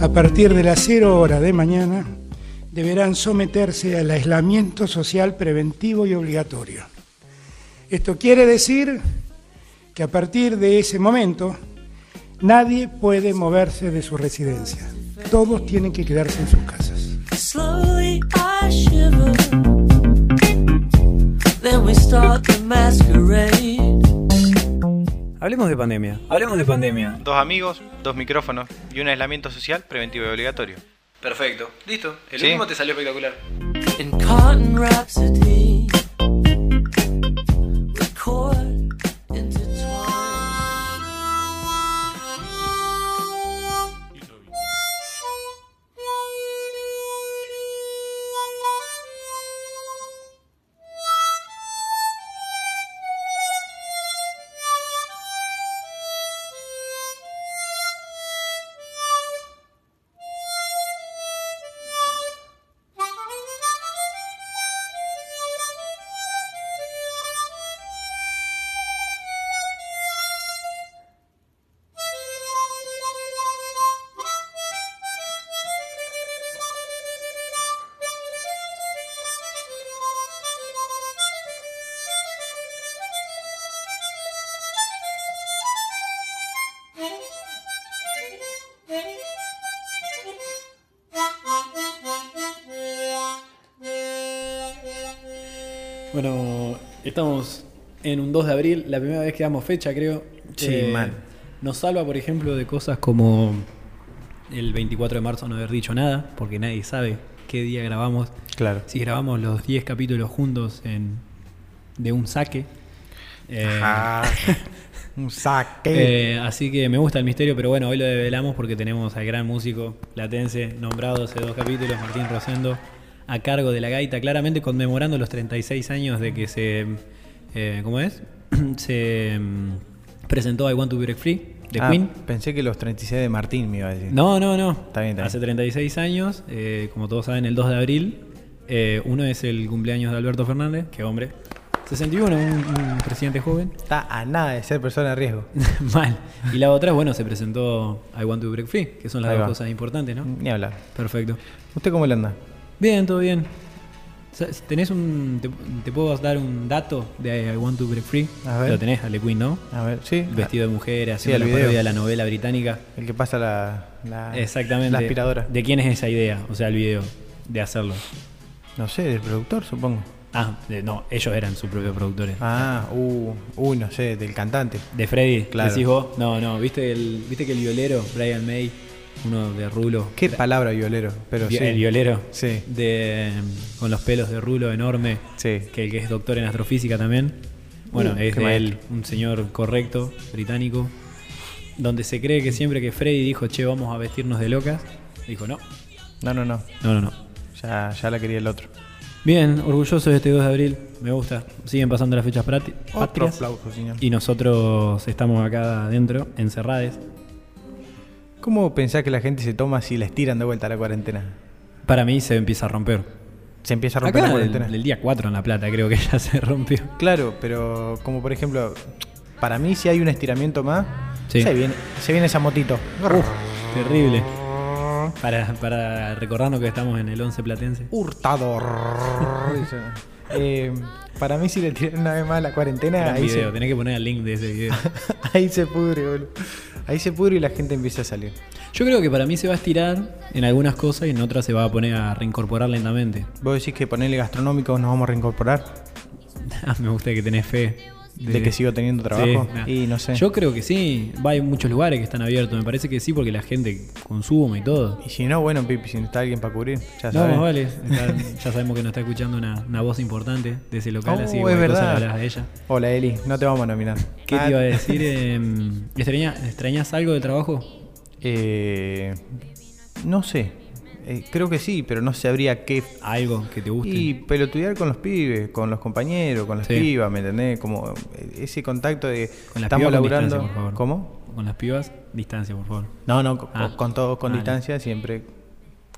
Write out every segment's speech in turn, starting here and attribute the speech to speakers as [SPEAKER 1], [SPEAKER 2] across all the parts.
[SPEAKER 1] A partir de las 0 horas de mañana deberán someterse al aislamiento social preventivo y obligatorio. Esto quiere decir que a partir de ese momento nadie puede moverse de su residencia. Todos tienen que quedarse en sus casas.
[SPEAKER 2] Hablemos de pandemia. Hablemos de pandemia.
[SPEAKER 3] Dos amigos, dos micrófonos y un aislamiento social preventivo y obligatorio.
[SPEAKER 2] Perfecto. Listo. El
[SPEAKER 3] Sí.
[SPEAKER 2] último te salió espectacular.
[SPEAKER 4] In cotton rhapsody.
[SPEAKER 2] Bueno, estamos en un 2 de abril, la primera vez que damos fecha, creo.
[SPEAKER 5] Sí, mal.
[SPEAKER 2] Nos salva, por ejemplo, de cosas como el 24 de marzo no haber dicho nada, porque nadie sabe qué día grabamos.
[SPEAKER 5] Claro.
[SPEAKER 2] Si grabamos los 10 capítulos juntos en, de un saque. Eh,
[SPEAKER 5] Ah, un saque.
[SPEAKER 2] eh, así que me gusta el misterio, pero bueno, hoy lo develamos porque tenemos al gran músico latense nombrado hace dos capítulos, Martín Rosendo, a cargo de la gaita, claramente conmemorando los 36 años de que se. eh, ¿Cómo es? se mm, presentó I Want to Break Free de
[SPEAKER 5] Ah,
[SPEAKER 2] Queen.
[SPEAKER 5] Pensé que los 36 de Martín me iba a decir.
[SPEAKER 2] No, no, no.
[SPEAKER 5] Está bien, está bien.
[SPEAKER 2] Hace 36 años, eh, como todos saben, el 2 de abril. eh, uno es el cumpleaños de Alberto Fernández, que hombre. 61, un, un presidente joven.
[SPEAKER 5] Está a nada de ser persona de riesgo.
[SPEAKER 2] Mal. Y la otra, bueno, se presentó I Want to Break Free, que son las
[SPEAKER 5] Ahí
[SPEAKER 2] dos
[SPEAKER 5] va.
[SPEAKER 2] cosas importantes, ¿no?
[SPEAKER 5] Ni hablar.
[SPEAKER 2] Perfecto.
[SPEAKER 5] ¿Usted cómo le anda?
[SPEAKER 2] Bien, todo bien. ¿Tenés un. Te, te puedo dar un dato de I Want to Break Free?
[SPEAKER 5] A ver.
[SPEAKER 2] Lo tenés, Ale Queen, ¿no?
[SPEAKER 5] A ver, sí.
[SPEAKER 2] Vestido de mujer,
[SPEAKER 5] Sí,
[SPEAKER 2] haciendo
[SPEAKER 5] el
[SPEAKER 2] la
[SPEAKER 5] video.
[SPEAKER 2] parodia de la novela británica.
[SPEAKER 5] El que pasa la, la,
[SPEAKER 2] Exactamente.
[SPEAKER 5] la aspiradora.
[SPEAKER 2] ¿De quién es esa idea? O sea, el video, de hacerlo.
[SPEAKER 5] No sé, del productor, supongo.
[SPEAKER 2] Ah, de- no, ellos eran sus propios productores.
[SPEAKER 5] Ah, uh, uy, no sé, del cantante.
[SPEAKER 2] ¿De Freddy?
[SPEAKER 5] Claro.
[SPEAKER 2] ¿Decís vos? No, no, ¿viste, el, ¿viste que el violero, Brian May, uno de Rulo?
[SPEAKER 5] Qué palabra violero, pero
[SPEAKER 2] Vi-
[SPEAKER 5] sí.
[SPEAKER 2] El violero.
[SPEAKER 5] Sí.
[SPEAKER 2] De, con los pelos de Rulo enorme.
[SPEAKER 5] Sí.
[SPEAKER 2] Que el que es doctor en astrofísica también. Bueno,
[SPEAKER 5] Uh,
[SPEAKER 2] es de él, un señor correcto, británico. Donde se cree que siempre que Freddy dijo, che, vamos a vestirnos de locas, dijo, no,
[SPEAKER 5] No, no, no.
[SPEAKER 2] no, no, no.
[SPEAKER 5] Ya, ya la quería el otro.
[SPEAKER 2] Bien, orgulloso de este 2 de abril, me gusta. Siguen pasando las fechas
[SPEAKER 5] Otro
[SPEAKER 2] patrias.
[SPEAKER 5] aplauso, señor.
[SPEAKER 2] Y nosotros estamos acá adentro, encerrados.
[SPEAKER 5] ¿Cómo pensás que la gente se toma si les tiran de vuelta a la cuarentena?
[SPEAKER 2] Para mí se empieza a romper.
[SPEAKER 5] Se empieza a romper
[SPEAKER 2] Acá
[SPEAKER 5] la cuarentena.
[SPEAKER 2] el día 4 en La Plata creo que ya se rompió.
[SPEAKER 5] Claro, pero como por ejemplo, para mí si hay un estiramiento más,
[SPEAKER 2] Sí.
[SPEAKER 5] se, viene, se viene esa motito.
[SPEAKER 2] Terrible. Para, para recordarnos que estamos en el 11 platense.
[SPEAKER 5] Hurtador. Eh, para mí si le tiran una vez más la cuarentena,
[SPEAKER 2] Gran
[SPEAKER 5] ahí
[SPEAKER 2] video,
[SPEAKER 5] se,
[SPEAKER 2] tenés que poner el link de ese video.
[SPEAKER 5] ahí se pudre, boludo. Ahí se pudre y la gente empieza a salir.
[SPEAKER 2] Yo creo que para mí se va a estirar en algunas cosas y en otras se va a poner a reincorporar lentamente.
[SPEAKER 5] Vos decís que ponerle gastronómico nos vamos a reincorporar,
[SPEAKER 2] Me gusta que tenés fe.
[SPEAKER 5] De, que sigo teniendo trabajo.
[SPEAKER 2] Sí, nah.
[SPEAKER 5] y no sé.
[SPEAKER 2] Yo creo que sí. Va, hay muchos lugares que están abiertos. Me parece que sí porque la gente consume y todo.
[SPEAKER 5] Y si no, bueno, Pipi, si está alguien para cubrir, ya
[SPEAKER 2] No,
[SPEAKER 5] sabes.
[SPEAKER 2] vale. Está- ya sabemos que nos está escuchando una, una voz importante de ese local,
[SPEAKER 5] Oh,
[SPEAKER 2] así que
[SPEAKER 5] es verdad.
[SPEAKER 2] a ella.
[SPEAKER 5] Hola Eli, no te vamos a nominar.
[SPEAKER 2] ¿Qué
[SPEAKER 5] Ah,
[SPEAKER 2] te iba a decir? Em, ¿extraña- ¿Extrañas algo de trabajo?
[SPEAKER 5] Eh, no sé. Eh, creo que sí, pero no sabría qué.
[SPEAKER 2] ¿Algo que te guste?
[SPEAKER 5] Y pelotudear con los pibes, con los compañeros, con las
[SPEAKER 2] Sí.
[SPEAKER 5] pibas, ¿me entendés? Como eh, ese contacto de.
[SPEAKER 2] Con las
[SPEAKER 5] estamos
[SPEAKER 2] pibas con
[SPEAKER 5] laburando.
[SPEAKER 2] por favor.
[SPEAKER 5] ¿Cómo?
[SPEAKER 2] Con las pibas, distancia, por favor.
[SPEAKER 5] No, no, con,
[SPEAKER 2] Ah.
[SPEAKER 5] con todos con
[SPEAKER 2] Ah,
[SPEAKER 5] distancia, siempre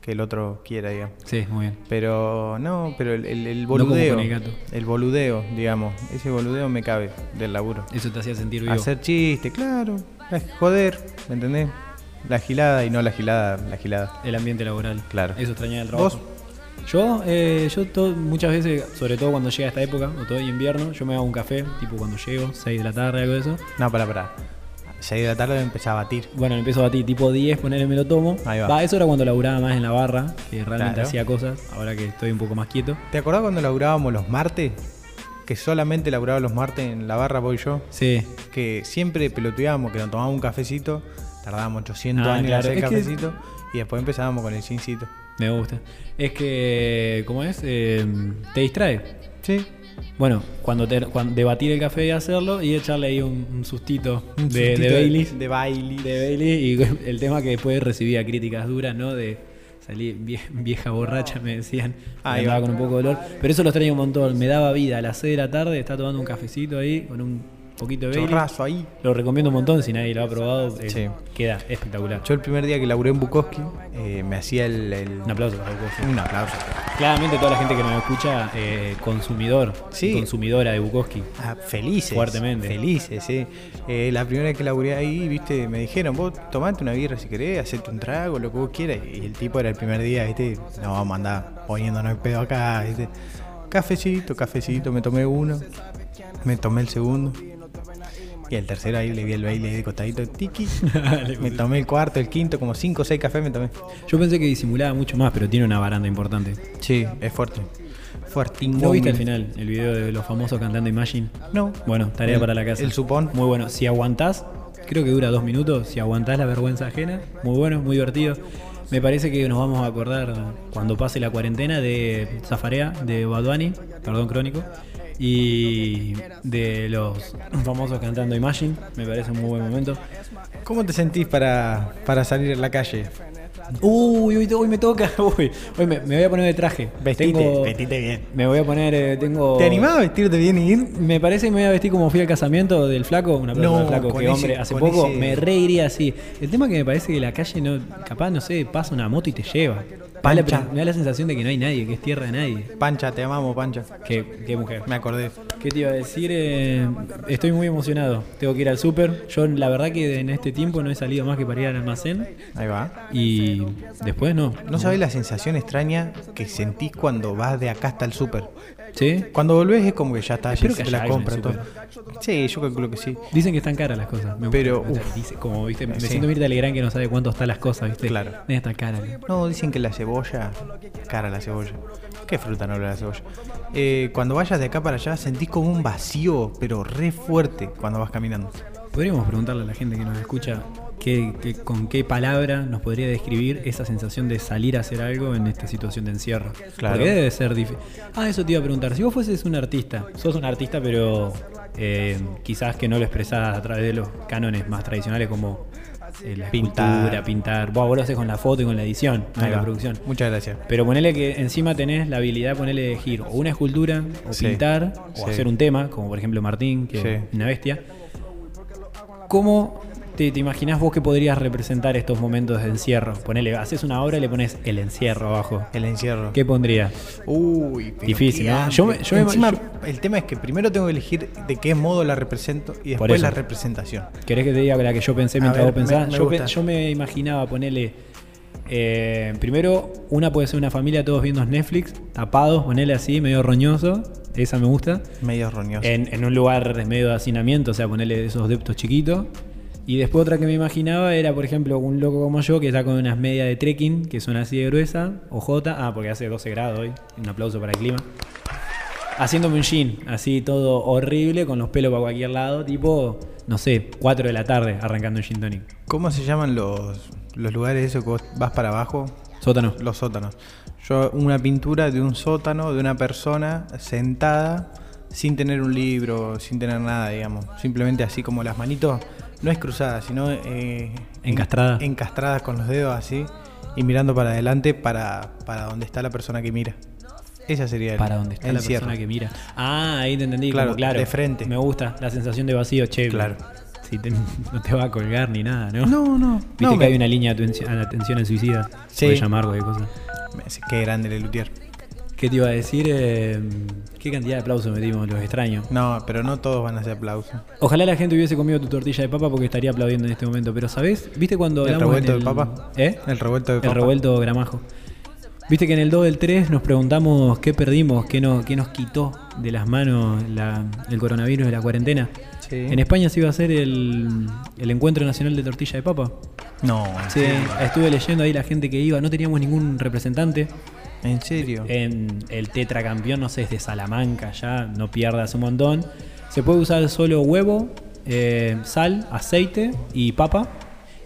[SPEAKER 5] que el otro quiera, digamos.
[SPEAKER 2] Sí, muy bien.
[SPEAKER 5] Pero no, pero el, el, el
[SPEAKER 2] No como
[SPEAKER 5] boludeo,
[SPEAKER 2] con el gato.
[SPEAKER 5] el boludeo, digamos, ese boludeo me cabe del laburo.
[SPEAKER 2] Eso te hacía sentir vivo.
[SPEAKER 5] Hacer chiste, claro, la- joder, ¿me entendés? La gilada y no la gilada, la gilada.
[SPEAKER 2] El ambiente laboral.
[SPEAKER 5] Claro.
[SPEAKER 2] Eso extrañaba el trabajo.
[SPEAKER 5] ¿Vos?
[SPEAKER 2] Yo, eh, yo to- muchas veces, sobre todo cuando llega esta época, o todo en invierno, yo me hago un café, tipo cuando llego, 6 de la tarde, algo de eso.
[SPEAKER 5] No, pará, pará. 6 de la tarde empezaba a batir.
[SPEAKER 2] Bueno, empiezo a batir tipo 10, ponerle me lo tomo.
[SPEAKER 5] Ahí va.
[SPEAKER 2] eso era cuando laburaba más en la barra, que realmente
[SPEAKER 5] Claro.
[SPEAKER 2] hacía cosas, ahora que estoy un poco más quieto.
[SPEAKER 5] ¿Te acordás cuando laburábamos los martes? Que solamente laburaba los martes en la barra, voy yo.
[SPEAKER 2] Sí,
[SPEAKER 5] Que siempre peloteábamos, que nos tomábamos un cafecito, tardábamos 800
[SPEAKER 2] Ah,
[SPEAKER 5] años
[SPEAKER 2] claro.
[SPEAKER 5] en hacer
[SPEAKER 2] que-
[SPEAKER 5] cafecito y después empezábamos con el gincito.
[SPEAKER 2] me gusta. Es que, ¿cómo es? Eh, te distrae.
[SPEAKER 5] Sí.
[SPEAKER 2] Bueno, cuando, te, cuando debatir el café y hacerlo y echarle ahí un, un sustito,
[SPEAKER 5] Un
[SPEAKER 2] de,
[SPEAKER 5] sustito
[SPEAKER 2] de Baileys.
[SPEAKER 5] De Baileys.
[SPEAKER 2] de Bailey y el tema que después recibía críticas duras, ¿no? De salir vie- vieja borracha, me decían.
[SPEAKER 5] Ahí
[SPEAKER 2] andaba
[SPEAKER 5] va.
[SPEAKER 2] con un poco de dolor. Pero eso lo extraño un montón. Me daba vida a las 6 de la tarde, está tomando un cafecito ahí con un poquito de Bailey.
[SPEAKER 5] Chorrazo ahí.
[SPEAKER 2] Lo recomiendo un montón si nadie lo ha probado. eh,
[SPEAKER 5] Sí.
[SPEAKER 2] Queda espectacular.
[SPEAKER 5] Yo el primer día que laburé en Bukowski, eh, me hacía el, el-
[SPEAKER 2] Un aplauso para Bukowski.
[SPEAKER 5] Un aplauso.
[SPEAKER 2] Claramente toda la gente que nos escucha, eh, consumidor,
[SPEAKER 5] Sí.
[SPEAKER 2] y consumidora de Bukowski.
[SPEAKER 5] Ah, felices.
[SPEAKER 2] Fuertemente.
[SPEAKER 5] Felices, sí. Eh, la primera vez que laburé ahí, viste, me dijeron, vos tomate una birra si querés, hacete un trago, lo que vos quieras. Y el tipo era el primer día, viste, no vamos a andar poniéndonos el pedo acá, viste. Cafecito, cafecito, me tomé uno, me tomé el segundo. Y el tercero ahí le vi el baile de costadito, tiki. me tomé el cuarto, el quinto, como cinco o seis cafés me tomé.
[SPEAKER 2] Yo pensé que disimulaba mucho más, pero tiene una baranda importante.
[SPEAKER 5] Sí, es fuerte. Fuertín.
[SPEAKER 2] ¿No viste al final el video de los famosos cantando Imagine?
[SPEAKER 5] No.
[SPEAKER 2] Bueno, tarea
[SPEAKER 5] El-
[SPEAKER 2] para la casa.
[SPEAKER 5] el supón.
[SPEAKER 2] Muy bueno. Si aguantás, creo que dura dos minutos. Si aguantás la vergüenza ajena, muy bueno, muy divertido. Me parece que nos vamos a acordar cuando pase la cuarentena de Zafarea, de Baduani, perdón, crónico, y de los famosos cantando Imagine. Me parece un muy buen momento.
[SPEAKER 5] ¿Cómo te sentís para, para salir a la calle?
[SPEAKER 2] Uy, hoy, hoy me toca. Uy, hoy me, me voy a poner de traje.
[SPEAKER 5] Vestite,
[SPEAKER 2] Tengo-
[SPEAKER 5] vestite bien.
[SPEAKER 2] Me voy a poner, eh, tengo.
[SPEAKER 5] ¿Te animás a vestirte bien y ir?
[SPEAKER 2] Me parece que me voy a vestir como fui al casamiento del flaco, una
[SPEAKER 5] No,
[SPEAKER 2] del flaco que
[SPEAKER 5] ese-
[SPEAKER 2] hombre, hace poco
[SPEAKER 5] ese-
[SPEAKER 2] me reiría así. El tema es que me parece que la calle no, capaz, no sé, pasa una moto y te lleva. Me da, la,
[SPEAKER 5] Pancha.
[SPEAKER 2] me da la sensación de que no hay nadie, que es tierra de nadie.
[SPEAKER 5] Pancha, te amamos, Pancha.
[SPEAKER 2] Qué, qué mujer.
[SPEAKER 5] Me acordé.
[SPEAKER 2] ¿Qué te iba a decir? Eh, estoy muy emocionado. Tengo que ir al súper. Yo la verdad que en este tiempo no he salido más que para ir al almacén.
[SPEAKER 5] Ahí va.
[SPEAKER 2] Y después no.
[SPEAKER 5] ¿No sabés la sensación extraña que sentís cuando vas de acá hasta el súper?
[SPEAKER 2] ¿Sí?
[SPEAKER 5] Cuando volvés es como que ya está, ya
[SPEAKER 2] Espero que
[SPEAKER 5] hiciste
[SPEAKER 2] haya
[SPEAKER 5] la compra, todo. Sí, yo calculo que sí.
[SPEAKER 2] Dicen que están caras las cosas. Me gusta
[SPEAKER 5] Pero,
[SPEAKER 2] escuchar.
[SPEAKER 5] uf.
[SPEAKER 2] Dice- como viste, me
[SPEAKER 5] Sí.
[SPEAKER 2] siento Mirta Legrand que no sabe cuánto están las cosas, ¿viste?
[SPEAKER 5] Claro.
[SPEAKER 2] Debe estar cara.
[SPEAKER 5] No, dicen que la cebolla, cara la cebolla. ¿Qué fruta no la cebolla? Eh, cuando vayas de acá para allá sentís como un vacío, pero re fuerte cuando vas caminando.
[SPEAKER 2] Podríamos preguntarle a la gente que nos escucha qué, qué- con qué palabra nos podría describir esa sensación de salir a hacer algo en esta situación de encierro.
[SPEAKER 5] Claro.
[SPEAKER 2] Porque debe ser difícil. Ah, eso te iba a preguntar. Si vos fueses un artista, sos un artista, pero eh, quizás que no lo expresás a través de los cánones más tradicionales como la escultura, pintar. Vos, vos lo haces con la foto y con la edición,
[SPEAKER 5] Ahí
[SPEAKER 2] la producción.
[SPEAKER 5] Muchas gracias.
[SPEAKER 2] Pero ponele que encima tenés la habilidad de ponerle de elegir o una escultura, o
[SPEAKER 5] Sí.
[SPEAKER 2] pintar, o
[SPEAKER 5] Sí.
[SPEAKER 2] hacer un tema, como por ejemplo Martín, que
[SPEAKER 5] Sí.
[SPEAKER 2] es una bestia. ¿Cómo te, te imaginás vos que podrías representar estos momentos de encierro? Ponele, haces una obra y le pones el encierro abajo.
[SPEAKER 5] El encierro.
[SPEAKER 2] ¿Qué pondrías?
[SPEAKER 5] Uy, pero
[SPEAKER 2] Difícil, ¿no? Yo me- yo me-
[SPEAKER 5] Encima,
[SPEAKER 2] yo-
[SPEAKER 5] el tema es que primero tengo que elegir de qué modo la represento y después la representación.
[SPEAKER 2] ¿Querés que te diga la que yo pensé mientras
[SPEAKER 5] ver,
[SPEAKER 2] vos pensás?
[SPEAKER 5] me- me
[SPEAKER 2] yo, pe-
[SPEAKER 5] gusta.
[SPEAKER 2] yo me imaginaba ponerle. eh, primero, una puede ser una familia todos viendo Netflix, tapados, ponerle así, medio roñoso. Esa me gusta.
[SPEAKER 5] Medio roñoso.
[SPEAKER 2] En, en un lugar medio de hacinamiento, o sea, ponerle esos deptos chiquitos. Y después otra que me imaginaba era, por ejemplo, un loco como yo que está con unas medias de trekking que son así de gruesa, OJ, ah, porque hace 12 grados hoy, un aplauso para el clima. Haciéndome un jean, así todo horrible, con los pelos para cualquier lado, tipo, no sé, 4 de la tarde arrancando un gin tonic.
[SPEAKER 5] ¿Cómo se llaman los, los lugares esos que vos vas para abajo?
[SPEAKER 2] Sótano.
[SPEAKER 5] Los sótanos. Yo, una pintura de un sótano, de una persona sentada, sin tener un libro, sin tener nada, digamos. Simplemente así como las manitos, no es cruzadas, sino eh,
[SPEAKER 2] Encastradas.
[SPEAKER 5] en- encastradas con los dedos así y mirando para adelante para, para donde está la persona que mira. Esa sería el
[SPEAKER 2] Para donde está la persona que mira. Ah, ahí te entendí,
[SPEAKER 5] Claro,
[SPEAKER 2] como claro.
[SPEAKER 5] de frente.
[SPEAKER 2] Me gusta la sensación de vacío, che.
[SPEAKER 5] Claro.
[SPEAKER 2] si te- no te va a colgar ni nada, ¿no?
[SPEAKER 5] No, no.
[SPEAKER 2] Viste
[SPEAKER 5] no,
[SPEAKER 2] que
[SPEAKER 5] me-
[SPEAKER 2] hay una línea de atención, atención al suicida.
[SPEAKER 5] Sí.
[SPEAKER 2] Puede llamar cualquier cosa.
[SPEAKER 5] Qué grande el Lutier.
[SPEAKER 2] ¿Qué te iba a decir? Eh, ¿Qué cantidad de aplausos metimos? Los extraños.
[SPEAKER 5] No, pero no todos van a hacer aplausos.
[SPEAKER 2] Ojalá la gente hubiese comido tu tortilla de papa porque estaría aplaudiendo en este momento. Pero, ¿sabés? ¿Viste cuando
[SPEAKER 5] ¿El
[SPEAKER 2] hablamos
[SPEAKER 5] revuelto
[SPEAKER 2] en
[SPEAKER 5] de papa?
[SPEAKER 2] ¿Eh?
[SPEAKER 5] El revuelto de
[SPEAKER 2] El
[SPEAKER 5] papa.
[SPEAKER 2] revuelto gramajo. Viste que en el 2 del 3 nos preguntamos qué perdimos, qué, no, qué nos quitó de las manos la- el coronavirus de la cuarentena.
[SPEAKER 5] Sí.
[SPEAKER 2] En España se iba a hacer el, el encuentro nacional de tortilla de papa.
[SPEAKER 5] No,
[SPEAKER 2] Sí, estuve leyendo ahí la gente que iba, no teníamos ningún representante.
[SPEAKER 5] ¿En serio?
[SPEAKER 2] En el tetracampeón, no sé, es de Salamanca ya, no pierdas un montón. Se puede usar solo huevo, eh, sal, aceite y papa.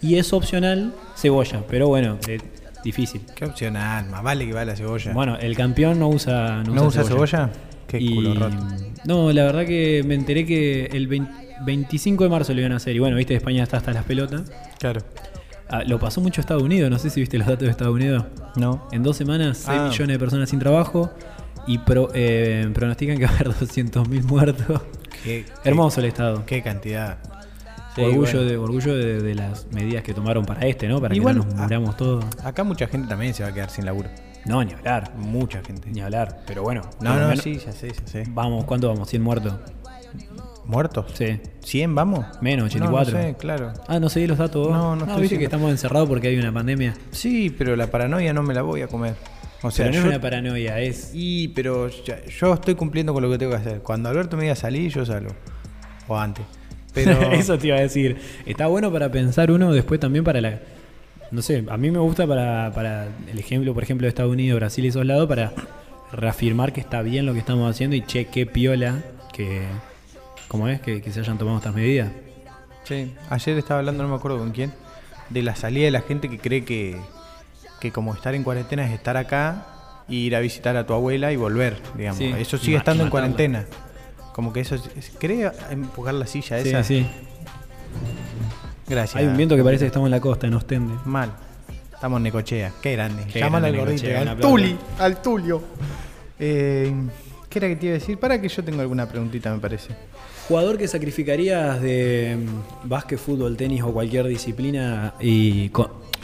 [SPEAKER 2] Y es opcional cebolla, pero bueno, eh, difícil.
[SPEAKER 5] Qué opcional, más vale que va la cebolla.
[SPEAKER 2] Bueno, el campeón no usa, no
[SPEAKER 5] ¿No
[SPEAKER 2] usa
[SPEAKER 5] cebolla? Qué
[SPEAKER 2] Y-
[SPEAKER 5] culo roto.
[SPEAKER 2] No, la verdad que me enteré que el 20 25 de marzo lo iban a hacer. Y bueno, viste, España está hasta las pelotas.
[SPEAKER 5] Claro.
[SPEAKER 2] Ah, lo pasó mucho Estados Unidos, no sé si viste los datos de Estados Unidos.
[SPEAKER 5] No.
[SPEAKER 2] En dos semanas, 6
[SPEAKER 5] Ah.
[SPEAKER 2] millones de personas sin trabajo y pro- eh, pronostican que va a haber 200.000 muertos.
[SPEAKER 5] Qué,
[SPEAKER 2] Hermoso el Estado.
[SPEAKER 5] Qué cantidad. Sí,
[SPEAKER 2] orgullo
[SPEAKER 5] bueno.
[SPEAKER 2] de, orgullo de, de las medidas que tomaron para este, ¿no? Para
[SPEAKER 5] Igual,
[SPEAKER 2] que no nos muramos todos.
[SPEAKER 5] Acá mucha gente también se va a quedar sin laburo.
[SPEAKER 2] No, ni hablar.
[SPEAKER 5] Mucha gente.
[SPEAKER 2] Ni hablar. Pero bueno.
[SPEAKER 5] No, no, sí, ya sé, ya sé.
[SPEAKER 2] Vamos, ¿cuánto vamos? ¿100 muertos?
[SPEAKER 5] ¿Muertos?
[SPEAKER 2] Sí.
[SPEAKER 5] ¿100 vamos?
[SPEAKER 2] Menos, 84.
[SPEAKER 5] No, no sé, claro.
[SPEAKER 2] Ah, no seguí los datos. vos?
[SPEAKER 5] No, no estoy
[SPEAKER 2] viste que estamos encerrados porque hay una pandemia.
[SPEAKER 5] Sí, pero la paranoia no me la voy a comer. O sea,
[SPEAKER 2] Pero no es una paranoia, es.
[SPEAKER 5] Y, pero ya- yo estoy cumpliendo con lo que tengo que hacer. Cuando Alberto me diga salir, yo salgo. O antes. Pero.
[SPEAKER 2] Eso te iba a decir. Está bueno para pensar uno, después también para la. No sé, a mí me gusta para, para el ejemplo, por ejemplo, de Estados Unidos, Brasil y esos lados, para reafirmar que está bien lo que estamos haciendo y che, qué piola que. ¿Cómo es? Que, que se hayan tomado estas medidas.
[SPEAKER 5] Sí, ayer estaba hablando, no me acuerdo con quién, de la salida de la gente que cree que, que como estar en cuarentena es estar acá y ir a visitar a tu abuela y volver, digamos.
[SPEAKER 2] Sí.
[SPEAKER 5] Eso sigue estando en cuarentena. Como que eso es, es- ¿Cree empujar la silla
[SPEAKER 2] Sí,
[SPEAKER 5] esa?
[SPEAKER 2] sí.
[SPEAKER 5] Gracias.
[SPEAKER 2] Hay un viento que parece que estamos en la costa, en Ostende.
[SPEAKER 5] Mal. Estamos en Necochea. Qué grande.
[SPEAKER 2] Qué
[SPEAKER 5] Llámalo al gordito. Al. Tuli. Al Tulio. Eh, ¿Qué era que te iba a decir? Para que yo tengo alguna preguntita, me parece.
[SPEAKER 2] Jugador que sacrificarías de mm, básquet, fútbol, tenis o cualquier disciplina y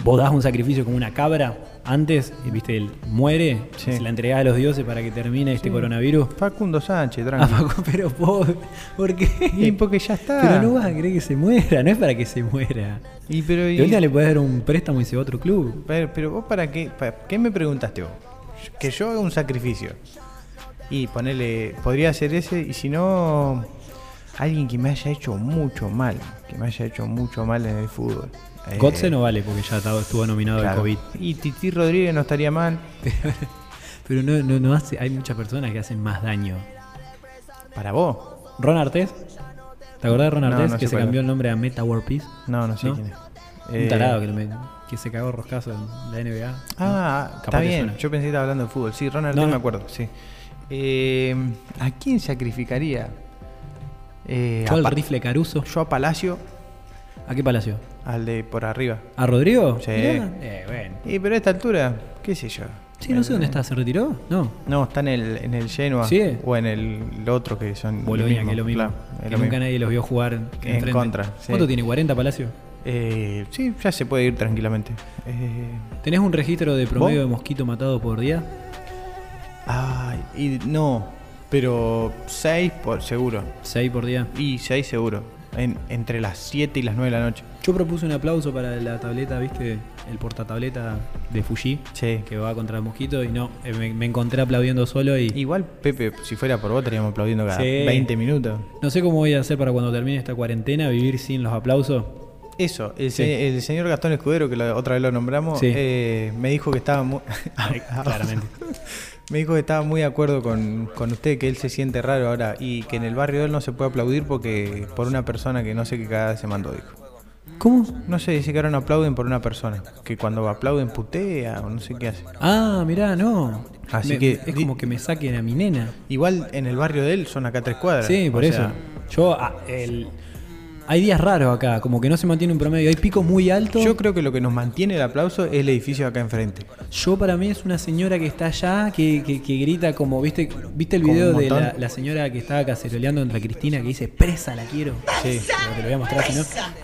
[SPEAKER 2] vos das un sacrificio como una cabra antes y viste, él muere,
[SPEAKER 5] Sí.
[SPEAKER 2] se la entregás a los dioses para que termine este
[SPEAKER 5] Sí.
[SPEAKER 2] coronavirus.
[SPEAKER 5] Facundo Sánchez,
[SPEAKER 2] Ah,
[SPEAKER 5] tranqui.
[SPEAKER 2] Facu, pero vos, ¿por qué?
[SPEAKER 5] Y porque ya está.
[SPEAKER 2] Pero no vas a querer que se muera, no es para que se muera.
[SPEAKER 5] Y pero y-
[SPEAKER 2] le puedes dar un préstamo y se va a otro club.
[SPEAKER 5] Pero, pero vos para qué, para qué me preguntaste vos? Que yo haga un sacrificio. Y ponerle, podría hacer ese, y si no, alguien que me haya hecho mucho mal, que me haya hecho mucho mal en el fútbol. Eh,
[SPEAKER 2] Gotze no vale porque ya estuvo nominado al
[SPEAKER 5] claro.
[SPEAKER 2] COVID.
[SPEAKER 5] Y Titi Rodríguez no estaría mal.
[SPEAKER 2] Pero no, no, no hace, hay muchas personas que hacen más daño.
[SPEAKER 5] Para vos.
[SPEAKER 2] Ron Artés, ¿te acordás de Ron Artés
[SPEAKER 5] no
[SPEAKER 2] que se cambió
[SPEAKER 5] es.
[SPEAKER 2] el nombre a Meta World Peace?
[SPEAKER 5] No, no sé quién es.
[SPEAKER 2] Un
[SPEAKER 5] Eh,
[SPEAKER 2] tarado que, lo me- que se cagó roscazo en la NBA.
[SPEAKER 5] Ah,
[SPEAKER 2] Capaz
[SPEAKER 5] está bien. Yo pensé que estaba hablando de fútbol. Sí, Ronald,
[SPEAKER 2] No,
[SPEAKER 5] me acuerdo, sí. Eh, ¿A quién sacrificaría? Eh,
[SPEAKER 2] Yo al rifle Caruso.
[SPEAKER 5] yo a Palacio,
[SPEAKER 2] ¿A qué palacio?
[SPEAKER 5] al de por arriba.
[SPEAKER 2] ¿A Rodrigo?
[SPEAKER 5] Sí.
[SPEAKER 2] Eh, bueno.
[SPEAKER 5] Y pero a esta altura, qué sé yo.
[SPEAKER 2] Sí, no sé dónde está, ¿se retiró? No.
[SPEAKER 5] No, está en el, en el Genoa.
[SPEAKER 2] ¿Sí?
[SPEAKER 5] O en el, el otro que son.
[SPEAKER 2] Bolonia, que es lo mismo.
[SPEAKER 5] claro, es
[SPEAKER 2] que
[SPEAKER 5] lo
[SPEAKER 2] nunca
[SPEAKER 5] mismo.
[SPEAKER 2] nadie los vio jugar en, frente.
[SPEAKER 5] contra, sí.
[SPEAKER 2] ¿Cuánto tiene? ¿40 Palacio?
[SPEAKER 5] Eh, sí, ya se puede ir tranquilamente. Eh,
[SPEAKER 2] ¿Tenés un registro de promedio
[SPEAKER 5] ¿Vos?
[SPEAKER 2] de mosquito matado por día?
[SPEAKER 5] ay, y no, pero 6 por seguro.
[SPEAKER 2] 6 por día.
[SPEAKER 5] Y 6 seguro. En, entre las 7 y las 9 de la noche.
[SPEAKER 2] Yo propuse un aplauso para la tableta, ¿viste? El portatableta de Fuji.
[SPEAKER 5] Sí.
[SPEAKER 2] Que va contra el mosquito y no, eh, me, me encontré aplaudiendo solo y
[SPEAKER 5] Igual, Pepe, si fuera por vos, estaríamos aplaudiendo cada
[SPEAKER 2] Sí.
[SPEAKER 5] 20 minutos.
[SPEAKER 2] no sé cómo voy a hacer para cuando termine esta cuarentena vivir sin los aplausos.
[SPEAKER 5] Eso, el,
[SPEAKER 2] Sí.
[SPEAKER 5] se- el señor Gastón Escudero, que la otra vez lo nombramos,
[SPEAKER 2] Sí.
[SPEAKER 5] eh, me dijo que estaba muy.
[SPEAKER 2] Claramente.
[SPEAKER 5] Me dijo que estaba muy de acuerdo con, con usted, que él se siente raro ahora y que en el barrio de él no se puede aplaudir porque por una persona que no sé qué cada se mandó, dijo.
[SPEAKER 2] ¿Cómo?
[SPEAKER 5] No sé, dice que ahora no aplauden por una persona, que cuando aplauden putea o no sé qué hace.
[SPEAKER 2] Ah, mirá, no.
[SPEAKER 5] Así
[SPEAKER 2] Me-
[SPEAKER 5] que-
[SPEAKER 2] Es como que me saquen a mi nena.
[SPEAKER 5] Igual en el barrio de él son acá tres cuadras.
[SPEAKER 2] Sí, por eso.
[SPEAKER 5] sea,
[SPEAKER 2] Yo, ah, el- Hay días raros acá, como que no se mantiene un promedio. Hay picos muy altos.
[SPEAKER 5] Yo creo que lo que nos mantiene el aplauso es el edificio acá enfrente.
[SPEAKER 2] Yo para mí es una señora que está allá, que, que- que grita como, ¿viste viste el video de la, señora que estaba caceroleando contra Cristina que dice, presa la quiero?
[SPEAKER 5] Sí.
[SPEAKER 2] Te lo voy a mostrar,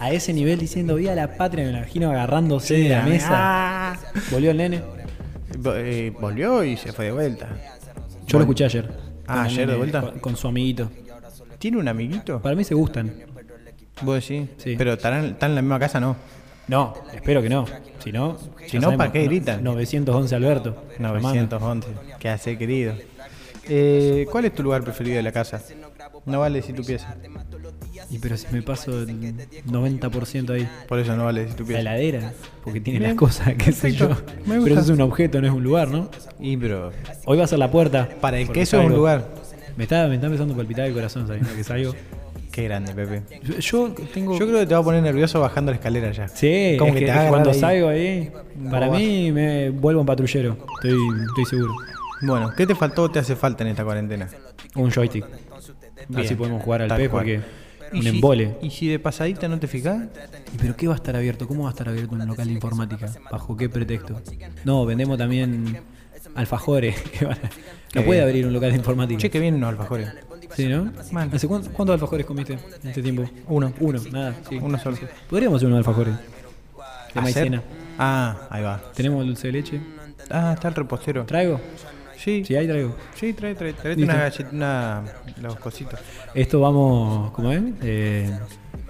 [SPEAKER 2] a ese nivel diciendo, viva la patria, me imagino agarrándose de la mesa.
[SPEAKER 5] ah.
[SPEAKER 2] Volvió el nene.
[SPEAKER 5] Eh, volvió y se fue de vuelta.
[SPEAKER 2] Yo lo escuché ayer.
[SPEAKER 5] Ah, ayer de vuelta.
[SPEAKER 2] Con, con su amiguito.
[SPEAKER 5] ¿Tiene un amiguito?
[SPEAKER 2] Para mí se gustan.
[SPEAKER 5] ¿Vos decís?
[SPEAKER 2] Sí.
[SPEAKER 5] Pero estarán, están en la misma casa, no.
[SPEAKER 2] No, espero que no. Si no,
[SPEAKER 5] Si no, ¿para qué gritan?
[SPEAKER 2] 911 Alberto.
[SPEAKER 5] 911. ¿Qué hace, querido? Eh, ¿Cuál es tu lugar preferido de la casa? No vale si tu pieza.
[SPEAKER 2] Y pero si me paso el 90% ahí.
[SPEAKER 5] Por eso no vale si tu
[SPEAKER 2] La
[SPEAKER 5] pieza.
[SPEAKER 2] heladera, porque tiene
[SPEAKER 5] Bien.
[SPEAKER 2] las cosas, qué sé yo. Pero eso es un objeto, no es un lugar, ¿no?
[SPEAKER 5] Y pero.
[SPEAKER 2] Hoy va a ser la puerta.
[SPEAKER 5] Para el queso es un lugar.
[SPEAKER 2] Me está, me está empezando a palpitar el corazón sabiendo que salgo.
[SPEAKER 5] Qué grande, Pepe.
[SPEAKER 2] Yo, yo tengo.
[SPEAKER 5] Yo creo que te va a poner nervioso bajando la escalera ya.
[SPEAKER 2] Sí,
[SPEAKER 5] Como
[SPEAKER 2] es
[SPEAKER 5] que
[SPEAKER 2] que,
[SPEAKER 5] te
[SPEAKER 2] cuando
[SPEAKER 5] ahí.
[SPEAKER 2] salgo ahí, para
[SPEAKER 5] No
[SPEAKER 2] mí me vuelvo un patrullero. Estoy, estoy seguro.
[SPEAKER 5] Bueno, ¿qué te faltó o te hace falta en esta cuarentena?
[SPEAKER 2] Un joystick.
[SPEAKER 5] Bien.
[SPEAKER 2] Así podemos jugar al
[SPEAKER 5] Tal
[SPEAKER 2] P
[SPEAKER 5] cual.
[SPEAKER 2] porque
[SPEAKER 5] ¿Y
[SPEAKER 2] un
[SPEAKER 5] si-
[SPEAKER 2] embole.
[SPEAKER 5] ¿Y si de pasadita no te fijas?
[SPEAKER 2] ¿Y pero qué va a estar abierto? ¿Cómo va a estar abierto un local de informática? ¿Bajo qué pretexto? No, vendemos también alfajores. no
[SPEAKER 5] Qué
[SPEAKER 2] puede
[SPEAKER 5] bien.
[SPEAKER 2] abrir un local de informática.
[SPEAKER 5] Che, que vienen unos alfajores.
[SPEAKER 2] Sí, ¿no?
[SPEAKER 5] Mal.
[SPEAKER 2] ¿Hace cuánto- ¿Cuántos alfajores comiste en este tiempo?
[SPEAKER 5] Uno.
[SPEAKER 2] Uno, nada. Sí.
[SPEAKER 5] Uno solo.
[SPEAKER 2] Podríamos hacer unos alfajores. De
[SPEAKER 5] ¿Hacer?
[SPEAKER 2] maicena.
[SPEAKER 5] Ah, ahí va.
[SPEAKER 2] Tenemos dulce de leche.
[SPEAKER 5] Ah, está el repostero.
[SPEAKER 2] ¿Traigo?
[SPEAKER 5] Sí,
[SPEAKER 2] Sí, ahí traigo.
[SPEAKER 5] sí, trae, trae. Traete
[SPEAKER 2] Listo.
[SPEAKER 5] una galleta, una, los cositos.
[SPEAKER 2] Esto vamos, ¿cómo es? Eh,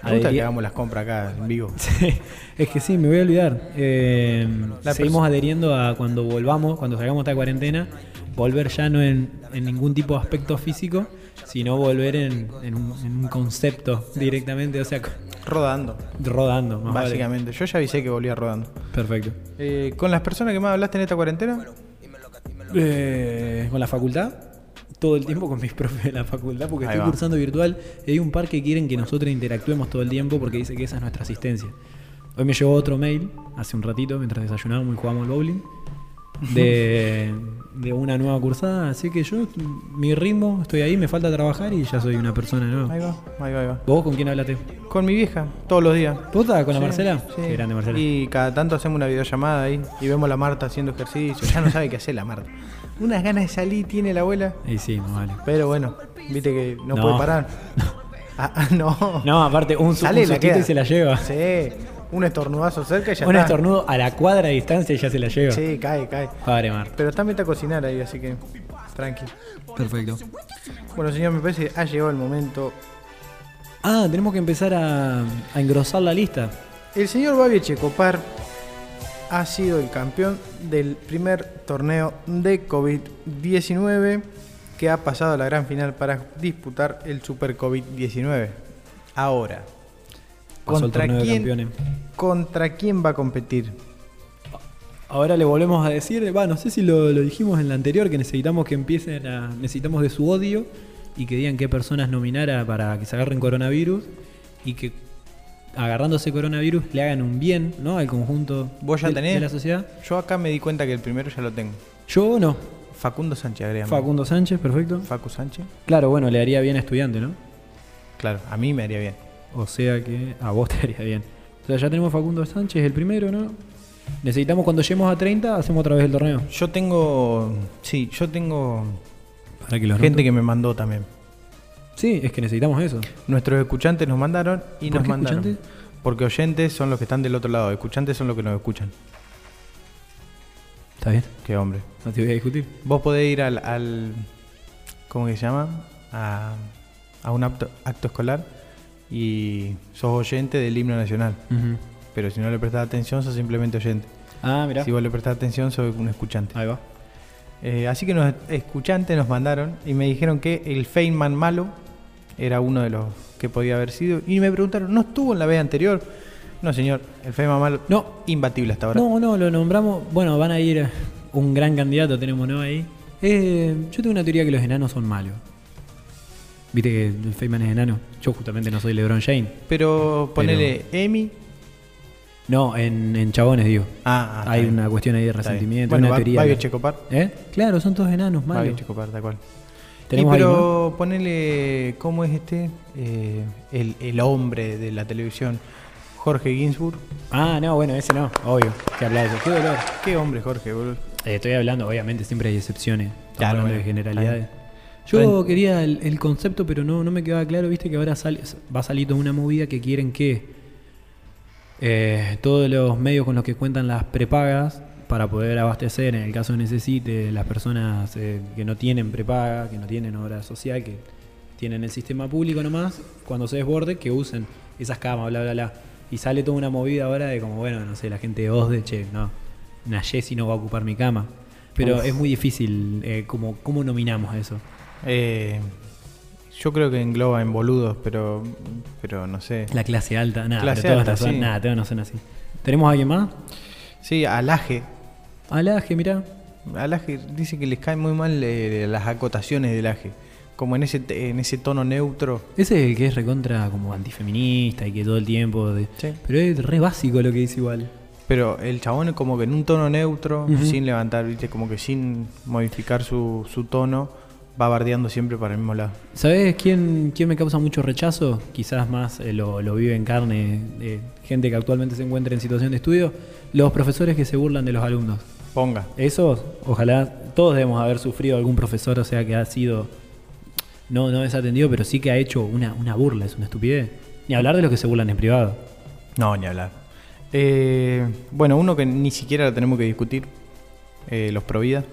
[SPEAKER 5] Me gusta que hagamos las compras acá en vivo.
[SPEAKER 2] Sí, es que sí, me voy a olvidar. Eh, seguimos adheriendo a cuando volvamos, cuando salgamos de esta cuarentena, volver ya no en, en ningún tipo de aspecto físico, sino volver en, en un, en un concepto directamente, o sea,
[SPEAKER 5] Rodando,
[SPEAKER 2] rodando. más vale.
[SPEAKER 5] básicamente. Yo ya avisé que volvía rodando.
[SPEAKER 2] Perfecto.
[SPEAKER 5] Eh, ¿Con las personas que más hablaste en esta cuarentena?
[SPEAKER 2] Eh, con la facultad, todo el tiempo con mis profes de la facultad, porque
[SPEAKER 5] Ahí
[SPEAKER 2] estoy
[SPEAKER 5] va.
[SPEAKER 2] cursando virtual y hay un par que quieren que nosotros interactuemos todo el tiempo porque dice que esa es nuestra asistencia. Hoy me llegó otro mail, hace un ratito, mientras desayunábamos y jugábamos al bowling, de, de una nueva cursada, así que yo, mi ritmo, estoy ahí, me falta trabajar y ya soy una persona
[SPEAKER 5] Ahí
[SPEAKER 2] nueva.
[SPEAKER 5] va, ahí va, ahí va.
[SPEAKER 2] ¿Vos con quién hablaste?
[SPEAKER 5] Con mi vieja, todos los días.
[SPEAKER 2] ¿Puta? ¿Con la Marcela?
[SPEAKER 5] sí.
[SPEAKER 2] Qué grande Marcela.
[SPEAKER 5] Y cada tanto hacemos una videollamada ahí y vemos a la Marta haciendo ejercicio. Ya no sabe qué hacer la Marta. Unas ganas de salir tiene la abuela.
[SPEAKER 2] Y sí, no vale.
[SPEAKER 5] Pero bueno, viste que no,
[SPEAKER 2] No.
[SPEAKER 5] puede parar. Ah, ah, no.
[SPEAKER 2] No, aparte, un,
[SPEAKER 5] Sale
[SPEAKER 2] un
[SPEAKER 5] la
[SPEAKER 2] y se la lleva.
[SPEAKER 5] Sí, un estornudazo cerca y ya
[SPEAKER 2] un
[SPEAKER 5] está.
[SPEAKER 2] estornudo a la cuadra de distancia y ya se la lleva.
[SPEAKER 5] Sí, cae, cae.
[SPEAKER 2] Padre Marta.
[SPEAKER 5] Pero está meta a cocinar ahí, así que tranqui.
[SPEAKER 2] Perfecto.
[SPEAKER 5] Bueno, señor, me parece que ha llegado el momento.
[SPEAKER 2] Ah, tenemos que empezar a, a engrosar la lista.
[SPEAKER 5] El señor Babi Checopar ha sido el campeón del primer torneo de COVID-19 que ha pasado a la gran final para disputar el Super COVID-19. Ahora,
[SPEAKER 2] Pasó el
[SPEAKER 5] ¿contra
[SPEAKER 2] torneo de
[SPEAKER 5] quién,
[SPEAKER 2] campeones.
[SPEAKER 5] ¿Contra quién va a competir?
[SPEAKER 2] Ahora le volvemos a decir, va, no sé si lo, lo dijimos en la anterior, que necesitamos que empiecen a. Necesitamos de su odio y que digan qué personas nominara para que se agarren coronavirus y que agarrándose coronavirus le hagan un bien, ¿no? Al conjunto
[SPEAKER 5] ¿Vos ya
[SPEAKER 2] de,
[SPEAKER 5] tenés?
[SPEAKER 2] de la sociedad.
[SPEAKER 5] Yo acá me di cuenta que el primero ya lo tengo.
[SPEAKER 2] Yo no.
[SPEAKER 5] Facundo Sánchez, agregame.
[SPEAKER 2] Facundo Sánchez, perfecto.
[SPEAKER 5] Facu Sánchez.
[SPEAKER 2] Claro, bueno, le haría bien a estudiante, ¿no?
[SPEAKER 5] Claro, a mí me haría bien.
[SPEAKER 2] O sea que a vos te haría bien. O sea, ya tenemos Facundo Sánchez, el primero, ¿no? Necesitamos cuando lleguemos a 30, hacemos otra vez el torneo.
[SPEAKER 5] Yo tengo. Sí, yo tengo
[SPEAKER 2] Para que los
[SPEAKER 5] gente que me mandó también.
[SPEAKER 2] Sí, es que necesitamos eso.
[SPEAKER 5] Nuestros escuchantes nos mandaron y
[SPEAKER 2] ¿Por
[SPEAKER 5] nos
[SPEAKER 2] qué
[SPEAKER 5] mandaron.
[SPEAKER 2] escuchantes?
[SPEAKER 5] Porque oyentes son los que están del otro lado, escuchantes son los que nos escuchan.
[SPEAKER 2] Está bien,
[SPEAKER 5] Qué hombre.
[SPEAKER 2] no te voy a discutir.
[SPEAKER 5] Vos podés ir al. al ¿Cómo que se llama? A, a un acto, acto escolar y sos oyente del himno nacional. Pero si no le prestás atención, sos simplemente oyente.
[SPEAKER 2] Ah, mira.
[SPEAKER 5] Si vos le prestás atención, sos un escuchante.
[SPEAKER 2] Ahí va.
[SPEAKER 5] Eh, así que los escuchantes nos mandaron y me dijeron que el Feynman malo era uno de los que podía haber sido. Y me preguntaron, ¿no estuvo en la vez anterior? No, señor, el Feynman malo,
[SPEAKER 2] No.
[SPEAKER 5] imbatible hasta ahora.
[SPEAKER 2] No, no, lo nombramos. Bueno, van a ir un gran candidato, tenemos, ¿no? Ahí. Eh, yo tengo una teoría que los enanos son malos. Viste que el Feynman es enano. Yo justamente no soy LeBron James.
[SPEAKER 5] Pero ponele Emi.
[SPEAKER 2] No, en, en chabones, digo.
[SPEAKER 5] Ah, ah,
[SPEAKER 2] Hay
[SPEAKER 5] bien.
[SPEAKER 2] una cuestión ahí de resentimiento,
[SPEAKER 5] Bueno,
[SPEAKER 2] una
[SPEAKER 5] va-
[SPEAKER 2] teoría.
[SPEAKER 5] Babi
[SPEAKER 2] acá.
[SPEAKER 5] Checopar.
[SPEAKER 2] ¿Eh? Claro, son todos enanos malos.
[SPEAKER 5] Checopar, tal cual. Y
[SPEAKER 2] ¿Tenemos ahí
[SPEAKER 5] pero ponele, ¿cómo es este? Eh, el, el hombre de la televisión, Jorge Ginsburg.
[SPEAKER 2] Ah, no, bueno, ese no, obvio. Que habla de eso. Qué dolor.
[SPEAKER 5] ¿Qué hombre, Jorge, boludo?
[SPEAKER 2] Eh, estoy hablando, obviamente, siempre hay excepciones. Estamos
[SPEAKER 5] Claro,
[SPEAKER 2] hablando
[SPEAKER 5] bueno,
[SPEAKER 2] de generalidades. Yo quería el, el concepto, pero no, no me quedaba claro, viste que ahora sale, va a salir toda una movida que quieren que eh, todos los medios con los que cuentan las prepagas para poder abastecer, en el caso que necesite, las personas eh, que no tienen prepaga, que no tienen obra social, que tienen el sistema público nomás, cuando se desborde, que usen esas camas, bla, bla, bla. Y sale toda una movida ahora de como, bueno, no sé, la gente de OSDE, che, no, una Jessie no va a ocupar mi cama. Pero
[SPEAKER 5] Uf.
[SPEAKER 2] es muy difícil, eh, como, ¿cómo nominamos eso?
[SPEAKER 5] Eh, yo creo que engloba en boludos, pero, pero no sé.
[SPEAKER 2] La clase alta, nada,
[SPEAKER 5] Clase
[SPEAKER 2] pero todos
[SPEAKER 5] alta,
[SPEAKER 2] no son,
[SPEAKER 5] sí.
[SPEAKER 2] nada, todos no son así. ¿Tenemos a alguien más?
[SPEAKER 5] Sí, Alaje.
[SPEAKER 2] Alaje, mirá.
[SPEAKER 5] Alaje dice que les caen muy mal eh, las acotaciones del Aje. Como en ese, en ese tono neutro.
[SPEAKER 2] Ese es el que es recontra como antifeminista y que todo el tiempo... de-
[SPEAKER 5] Sí.
[SPEAKER 2] Pero es re básico lo que dice igual.
[SPEAKER 5] Pero el chabón es como que en un tono neutro, sin levantar, ¿viste? Como que sin modificar su, su tono, va bardeando siempre para el mismo lado.
[SPEAKER 2] ¿Sabes quién, quién me causa mucho rechazo? Quizás más eh, lo, lo vive en carne eh, gente que actualmente se encuentra en situación de estudio. Los profesores que se burlan de los alumnos.
[SPEAKER 5] Ponga.
[SPEAKER 2] Esos, ojalá, todos debemos haber sufrido algún profesor, o sea, que ha sido, no, no desatendido, pero sí que ha hecho una, una burla, es una estupidez. Ni hablar de los que se burlan en privado.
[SPEAKER 5] No, ni hablar. Eh, bueno, uno que ni siquiera lo tenemos que discutir, los Provida.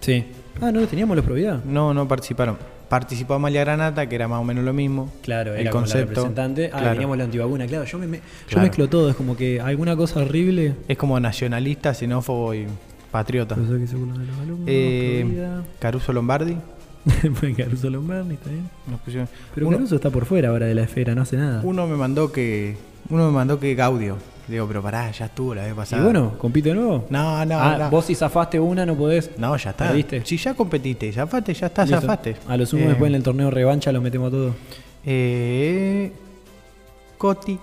[SPEAKER 2] Sí. Ah, ¿no lo teníamos los Provida?
[SPEAKER 5] No, no participaron. Participó Amalia Granata, que era más o menos lo mismo.
[SPEAKER 2] Claro,
[SPEAKER 5] el
[SPEAKER 2] era como la
[SPEAKER 5] concepto.
[SPEAKER 2] representante. Ah,
[SPEAKER 5] Claro.
[SPEAKER 2] teníamos la antivacuna, claro. Yo, me, me- yo
[SPEAKER 5] Claro.
[SPEAKER 2] mezclo todo, es como que alguna cosa horrible.
[SPEAKER 5] Es como nacionalista, xenófobo y patriota.
[SPEAKER 2] Que alumnos,
[SPEAKER 5] Eh. Caruso Lombardi.
[SPEAKER 2] Caruso Lombardi, está bien.
[SPEAKER 5] pusieron-
[SPEAKER 2] Pero
[SPEAKER 5] uno,
[SPEAKER 2] Caruso está por fuera ahora de la esfera, no hace nada.
[SPEAKER 5] uno me mandó que. Uno me mandó que Gaudio. Digo, pero pará, ya estuvo la vez
[SPEAKER 2] y
[SPEAKER 5] pasada.
[SPEAKER 2] bueno, compite de nuevo.
[SPEAKER 5] No, no,
[SPEAKER 2] ah,
[SPEAKER 5] no.
[SPEAKER 2] vos si zafaste una no podés.
[SPEAKER 5] No, ya está.
[SPEAKER 2] ¿Perdiste?
[SPEAKER 5] Si ya competiste, zafaste, ya está,
[SPEAKER 2] Listo.
[SPEAKER 5] zafaste.
[SPEAKER 2] A lo sumo
[SPEAKER 5] Eh,
[SPEAKER 2] después en el torneo revancha lo metemos a todo.
[SPEAKER 5] eh, Coti.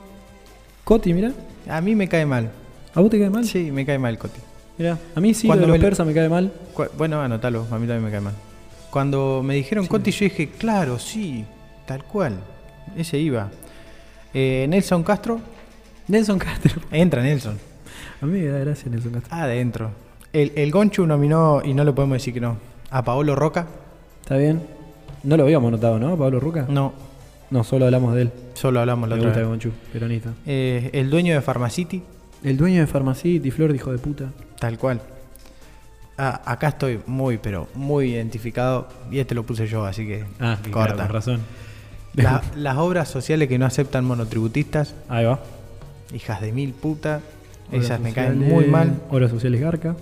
[SPEAKER 2] Coti, mira.
[SPEAKER 5] A mí me cae mal.
[SPEAKER 2] ¿A vos te cae mal?
[SPEAKER 5] Sí, me cae mal Coti.
[SPEAKER 2] Mira, a mí sí,
[SPEAKER 5] Cuando
[SPEAKER 2] de los
[SPEAKER 5] me lo-
[SPEAKER 2] persas me cae mal.
[SPEAKER 5] Cu- Bueno, anotalo, a mí también me cae mal. Cuando me dijeron Coti, yo dije, claro, sí, tal cual. Ese iba. Eh, Nelson Castro.
[SPEAKER 2] Nelson Castro.
[SPEAKER 5] Entra Nelson.
[SPEAKER 2] A mí me da gracia Nelson Castro.
[SPEAKER 5] Adentro. El, el Gonchu nominó, y no le podemos decir que no, a Paolo Roca.
[SPEAKER 2] ¿Está bien? No lo habíamos notado, ¿no? Pablo Ruca.
[SPEAKER 5] No,
[SPEAKER 2] No, solo hablamos de él.
[SPEAKER 5] solo hablamos la
[SPEAKER 2] Me
[SPEAKER 5] otra
[SPEAKER 2] gusta
[SPEAKER 5] vez.
[SPEAKER 2] Gonchu, peronista.
[SPEAKER 5] Eh, el dueño de Pharmacity,
[SPEAKER 2] El dueño de Pharmacity, Flor, hijo de puta.
[SPEAKER 5] tal cual. Ah, acá estoy muy, pero muy identificado. Y este lo puse yo, así que
[SPEAKER 2] Ah,
[SPEAKER 5] corta.
[SPEAKER 2] claro, con razón.
[SPEAKER 5] La- las obras sociales que no aceptan monotributistas,
[SPEAKER 2] Ahí va.
[SPEAKER 5] Hijas de mil puta.
[SPEAKER 2] Obras
[SPEAKER 5] Esas me
[SPEAKER 2] sociales-
[SPEAKER 5] caen muy mal.
[SPEAKER 2] Obras sociales Garca.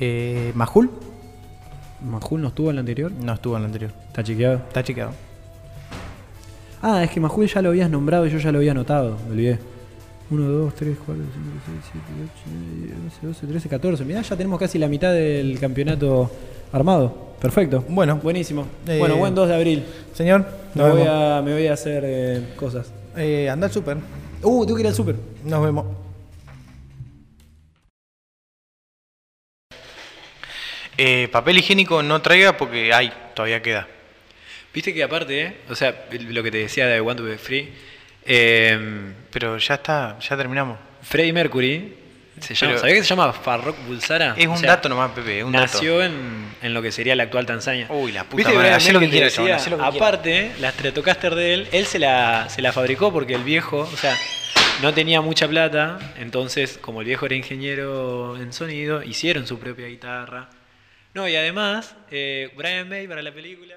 [SPEAKER 5] Eh, Majul
[SPEAKER 2] Majul no estuvo en la anterior.
[SPEAKER 5] no estuvo en la anterior.
[SPEAKER 2] Está chequeado.
[SPEAKER 5] Está chequeado.
[SPEAKER 2] Ah, es que Majul ya lo habías nombrado y yo ya lo había anotado. Me olvidé. 1, 2, 3, 4, 5, 6, 7, 8, 9, 10, 11, 12, 13, 14. Mirá, ya tenemos casi la mitad del campeonato armado. Perfecto.
[SPEAKER 5] Bueno.
[SPEAKER 2] Buenísimo.
[SPEAKER 5] Eh,
[SPEAKER 2] bueno, buen 2 de abril.
[SPEAKER 5] Señor,
[SPEAKER 2] Me voy, a, me voy a hacer eh, cosas.
[SPEAKER 5] Eh, anda al súper.
[SPEAKER 2] Uh, tengo que ir al súper.
[SPEAKER 5] Nos vemos. Eh, papel higiénico no traiga porque hay, todavía queda.
[SPEAKER 2] Viste que aparte, ¿eh? o sea, lo que te decía de Want to Be Free, eh,
[SPEAKER 5] Pero ya está, ya terminamos.
[SPEAKER 2] Freddie Mercury, se llama, ¿sabés que se llama Farrokh Bulsara?
[SPEAKER 5] Es
[SPEAKER 2] O
[SPEAKER 5] un
[SPEAKER 2] sea,
[SPEAKER 5] dato nomás, Pepe, un
[SPEAKER 2] nació en, en lo que sería la actual Tanzania.
[SPEAKER 5] Uy, la puta
[SPEAKER 2] ¿Viste
[SPEAKER 5] madre, hacé lo que chabón,
[SPEAKER 2] decía?
[SPEAKER 5] lo que.
[SPEAKER 2] Aparte, la Stratocaster de él, él se la, se la fabricó porque el viejo, o sea, no tenía mucha plata, entonces, como el viejo era ingeniero en sonido, hicieron su propia guitarra. No, y además, eh, Brian May para la película